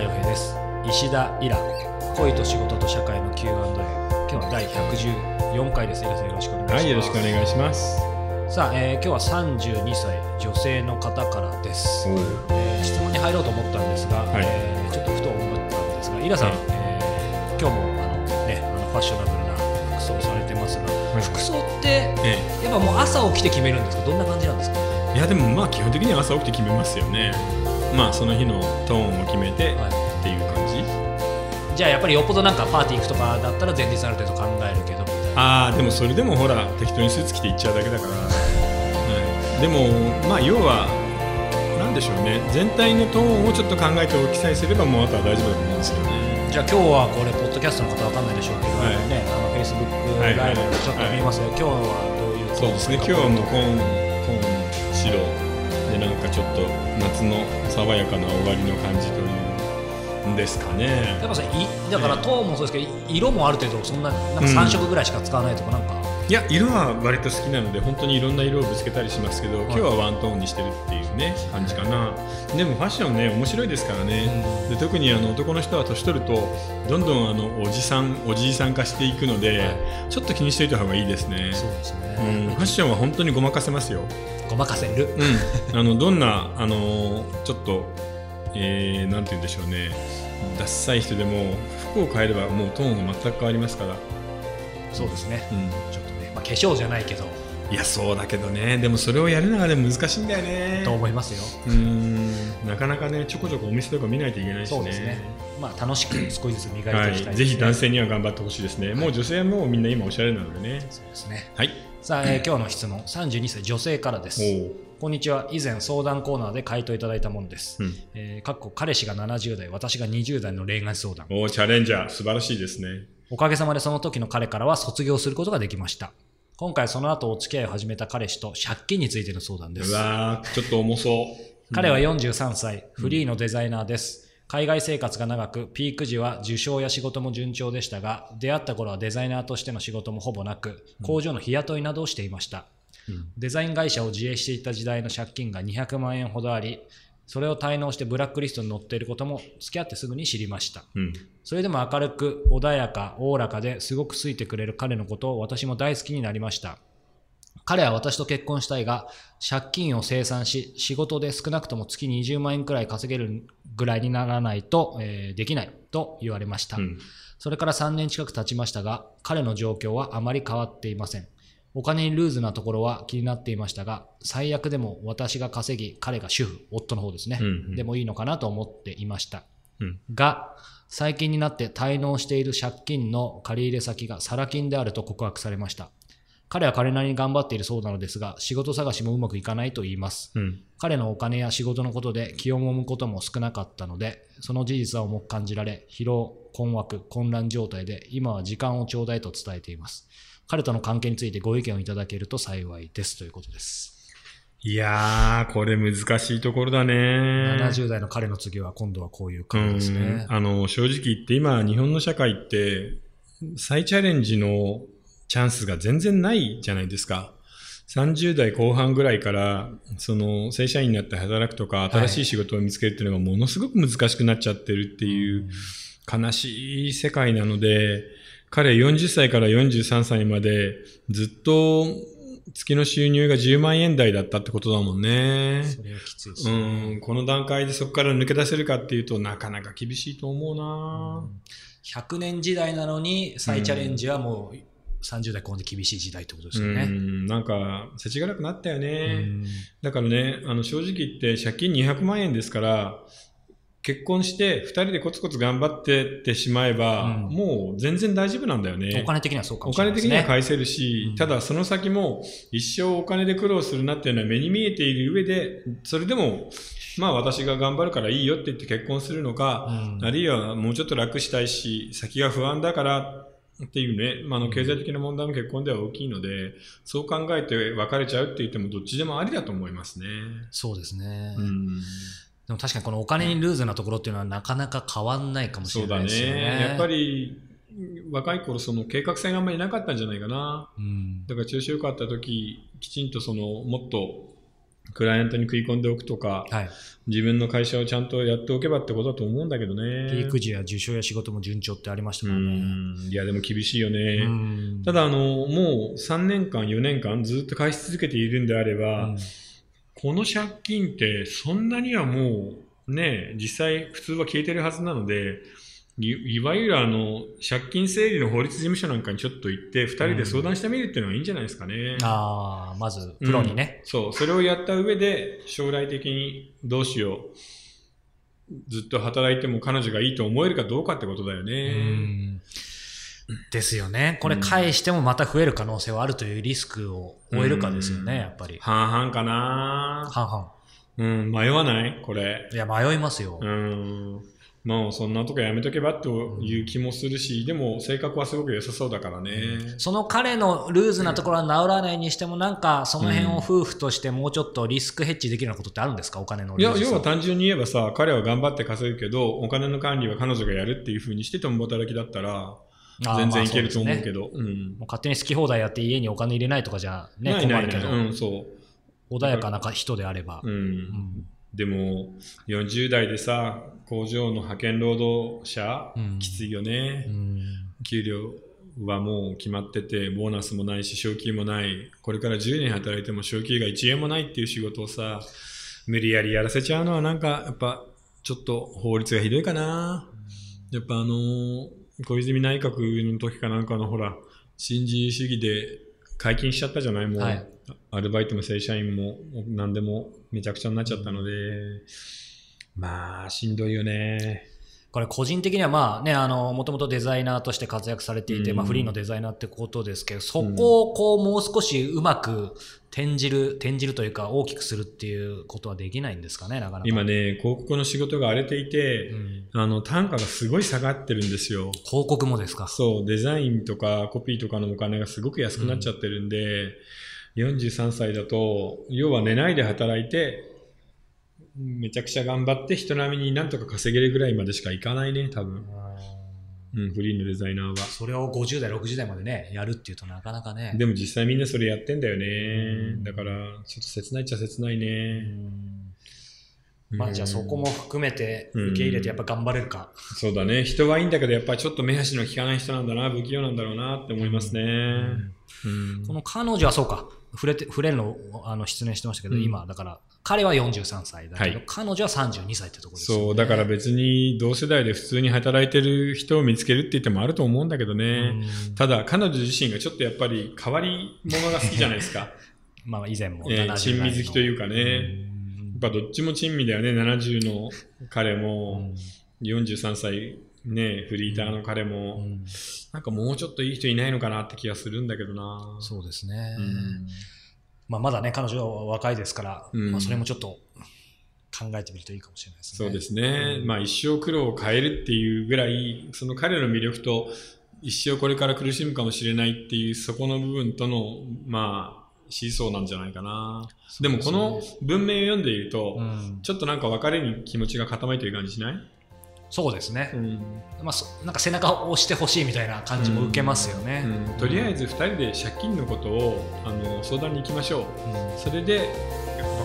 にちは早川洋平です。石田イラ恋と仕事と社会の Q&A 今日は第114回です。イラさんよろしくお願いします。はい、よろしくお願いします。さあ、えー今日は32歳女性の方からです、えー質問に入ろうと思ったんですが、はい。えーちょっとふと思ったんですがイラさん、はい。えー今日もあの、ね、あのファッショナブルな服装をされてますが、い。服装ってえやっぱもう朝起きて決めるんですか？どんな感じなんですか？え、いやでもまあ基本的には朝起きて決めますよね。まあその日のトーンを決めてはい。っていう感じ。じゃあやっぱりよっぽどなんかパーティー行くとかだったら前日ある程度考えるけど。ああでもそれでもほら適当にスーツ着て行っちゃうだけだから。はい、でもまあ要はなんでしょうね。全体のトーンをちょっと考えておきさえすればもうあとは大丈夫だと思うんですよね。じゃあ今日はこれポッドキャストの方わかんないでしょうけど、はい。ねあのフェイスブックはいライブでちょっと見ますよ、今日はどういうそうですね。今日はもうコーンコーン白ちょっと夏の爽やかな終わりの感じというんですかね。やっぱさいだから糖もそうですけど色もある程度そんななんか3色ぐらいしか使わないとかなんか、いや色は割と好きなので本当にいろんな色をぶつけたりしますけど、今日はワントーンにしてるっていうね感じかな。でもファッションね面白いですからね、で特にあの男の人は年取るとどんどんあのおじさんおじいさん化していくので、ちょっと気にしておいた方がいいですね。そうですうん、ねファッションは本当にごまかせますよ、ごまかせる。うん、あのどんなあのちょっと、えー、なんて言うんでしょうね。ダッサい人でも服を変えればもうトーンが全く変わりますから、そうですね。うん、ちょっとね、まあ、化粧じゃないけど。いやそうだけどね。でもそれをやるのがでも難しいんだよね。と思いますよ。うーん。なかなかねちょこちょこお店とか見ないといけないしね。そうですね。まあ楽しく少しずつ磨いていきたいはいですね、ぜひ男性には頑張ってほしいですね、もう女性はもうみんな今おしゃれなのでね。そうですね。はい。さあ、えー今日の質問。32歳女性からです。こんにちは。以前相談コーナーで回答いただいたものです、うん。えーかっこ彼氏が70代私が20代の恋愛相談。おーチャレンジャー。素晴らしいですねおかげさまでその時の彼からは卒業することができました。今回その後お付き合いを始めた彼氏と借金についての相談でうすわーちょっと重そう。彼は43歳、フリーのデザイナーです。海外生活が長く、ピーク時は受賞や仕事も順調でしたが、出会った頃はデザイナーとしての仕事もほぼなく、工場の日雇いなどをしていました。うん。デザイン会社を自営していた時代の借金が200万円ほどあり、それを滞納してブラックリストに載っていることも付き合ってすぐに知りました。うんそれでも明るく、穏やか、おおらかですごく好いてくれる彼のことを私も大好きになりました。彼は私と結婚したいが、借金を清算し、仕事で少なくとも月20万円くらい稼げるぐらいにならないと、えーできないと言われました。うんそれから3年近く経ちましたが、彼の状況はあまり変わっていません。お金にルーズなところは気になっていましたが、最悪でも私が稼ぎ、彼が主婦、夫の方ですね、うんうんでもいいのかなと思っていました。うんが、最近になって滞納している借金の借入先がサラ金であると告白されました。彼は彼なりに頑張っているそうなのですが、仕事探しもうまくいかないと言います。うん彼のお金や仕事のことで気をもむことも少なかったので、その事実は重く感じられ、疲労、困惑、混乱状態で、今は時間をちょうだいと伝えています。彼との関係についてご意見をいただけると幸いですということです。いやーこれ難しいところだね70代の彼の次は今度はこういうう感じですねん。あの正直言って今日本の社会って再チャレンジのチャンスが全然ないじゃないですか。30代後半ぐらいから、その正社員になって働くとか、新しい仕事を見つけるっていうのがものすごく難しくなっちゃってるっていう悲しい世界なので、彼40歳から43歳までずっと月の収入が10万円台だったってことだもんね。それはきついですうね。ん、この段階でそこから抜け出せるかっていうとなかなか厳しいと思うな、100年時代なのに再チャレンジはもう30代後半で厳しい時代ってことですようね。ん、なんか世知辛くなったようね、んだからねあの正直言って借金200万円ですから結婚して2人でコツコツ頑張ってってしまえば、うんもう全然大丈夫なんだよねお金的にはそうかおもしれない金ですね。的には返せるし、うんただその先も一生お金で苦労するなっていうのは目に見えている上でそれでもまあ私が頑張るからいいよって言って結婚するのか、うんあるいはもうちょっと楽したいし、先が不安だからっていうね、まあ、あの経済的な問題も結婚では大きいので、そう考えて別れちゃうって言ってもどっちでもありだと思いますね。そうですね。うん、でも確かにこのお金にルーズなところっていうのはなかなか変わんないかもしれないですよね。ね。やっぱり若い頃その計画性があんまりなかったんじゃないかな。うん、だから調子良かった時、きちんとそのもっとクライアントに食い込んでおくとか、はい。自分の会社をちゃんとやっておけばってことだと思うんだけどね。で育児や受賞や仕事も順調ってありましたうからね。ん。いや、でも厳しいよね。うんただ、あの、もう3年間、4年間ずっと返し続けているんであれば、うんこの借金ってそんなにはもうね、実際普通は消えてるはずなので、いいわゆるあの借金整理の法律事務所なんかにちょっと行って、2人で相談してみるっていうのがいいんじゃないですかね。ああ、まず、プロにね。うんそう、それをやった上で、将来的にどうしよう。ずっと働いても彼女がいいと思えるかどうかってことだようね。んですよね。これ返してもまた増える可能性はあるというリスクを負えるかですよね、うんやっぱり。半々かな半々。うん、迷わない？これ。いや、迷いますよ。うん。もうそんなとこやめとけばという気もするし、でも性格はすごく良さそうだからね。その彼のルーズなところは治らないにしても、なんかその辺を夫婦としてもうちょっとリスクヘッジできるようなことってあるんですか？お金のいや、要は単純に言えばさ、彼は頑張って稼ぐけど、お金の管理は彼女がやるっていう風にして共働きだったら、全然いけると思うけど。ど。うん。もう勝手に好き放題やって家にお金入れないとかじゃね。困るけど、うん、そ穏やかな人であればう。う。。うんんでも、40代でさ、工場の派遣労働者、うんきついよね。うん給料はもう決まってて、ボーナスもないし、昇給もない。これから10年働いても昇給が1円もないっていう仕事をさ、無理やりやらせちゃうのはなんか、やっぱ、ちょっと法律がひどいかな。やっぱあのー小泉内閣の時かなんかのほら、新自由主義で解禁しちゃったじゃない？もう、はい。アルバイトも正社員も何でもめちゃくちゃになっちゃったので、まあ、しんどいよね。これ個人的にはまあね、あの、もともとデザイナーとして活躍されていて、うんまあフリーのデザイナーってことですけど、そこをこうもう少しうまく転じる、転じるというか大きくするっていうことはできないんですかね、なかなか。今ね、広告の仕事が荒れていてう、んあの、単価がすごい下がってるんですよ。広告もですか？そう、デザインとかコピーとかのお金がすごく安くなっちゃってるんで、43歳だと、要は寝ないで働いて、めちゃくちゃ頑張って人並みになんとか稼げるぐらいまでしかいかないね、多分。うん、フリーのデザイナーは。それを50代、60代までね、やるっていうとなかなかね。でも実際みんなそれやってんだよね。うんだから、ちょっと切ないっちゃ切ないうね。んまあじゃあそこも含めてうん受け入れてやっぱ頑張れるか。そうだね。人はいいんだけど、やっぱりちょっと目端の利かない人なんだな、不器用なんだろうなって思いますね。うんこの彼女はそうか、触れて、触れるのあの失念してましたけど、うん今、だから、彼は43歳だけど、はい彼女は32歳ってところですよね。そう、だから別に同世代で普通に働いてる人を見つけるって言ってもあると思うんだけどね。うんただ、彼女自身がちょっとやっぱり変わり者が好きじゃないですか。まあ以前もえー70珍味好きというかね。うんやっぱどっちも珍味だよね。70の彼うも、ん43歳ね、フリーターの彼うも、んなんかもうちょっといい人いないのかなって気がするんだけどな。そうですね。うんまあまだね、彼女は若いですから、うんまあそれもちょっと考えてみるといいかもしれないですね。そうですね。うんまあ一生苦労を変えるっていうぐらい、その彼の魅力と一生これから苦しむかもしれないっていうそこの部分との、まあ、シーソーなんじゃないかな。でもこの文明を読んでいると、うんちょっとなんか別れに気持ちが傾いてる感じしない、そうですね。んまあそなんか背中を押してほしいみたいな感じも受けますよね。うんとりあえず2人で借金のことをあの相談に行きましょう。うんそれで、やっ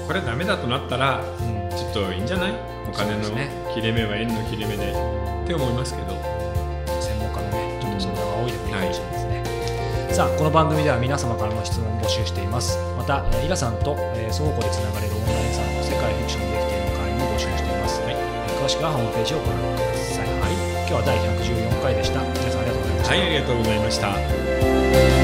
ぱこれダメだとなったら、うんちょっといいんじゃない？お金の切れ目は円の切れ目でって思いますけど。専門家のね、ちょっと相談が多いでもいいかもしれないですね。さあ、この番組では皆様からの質問を募集しています。また、えーイラさんと、えー相互でつながれるオンラインサロン、世界フィクションできている会も募集しています。詳しくはホームページをご覧ください。今日は第114回でした。皆さんありがとうございました。はい、ありがとうございました。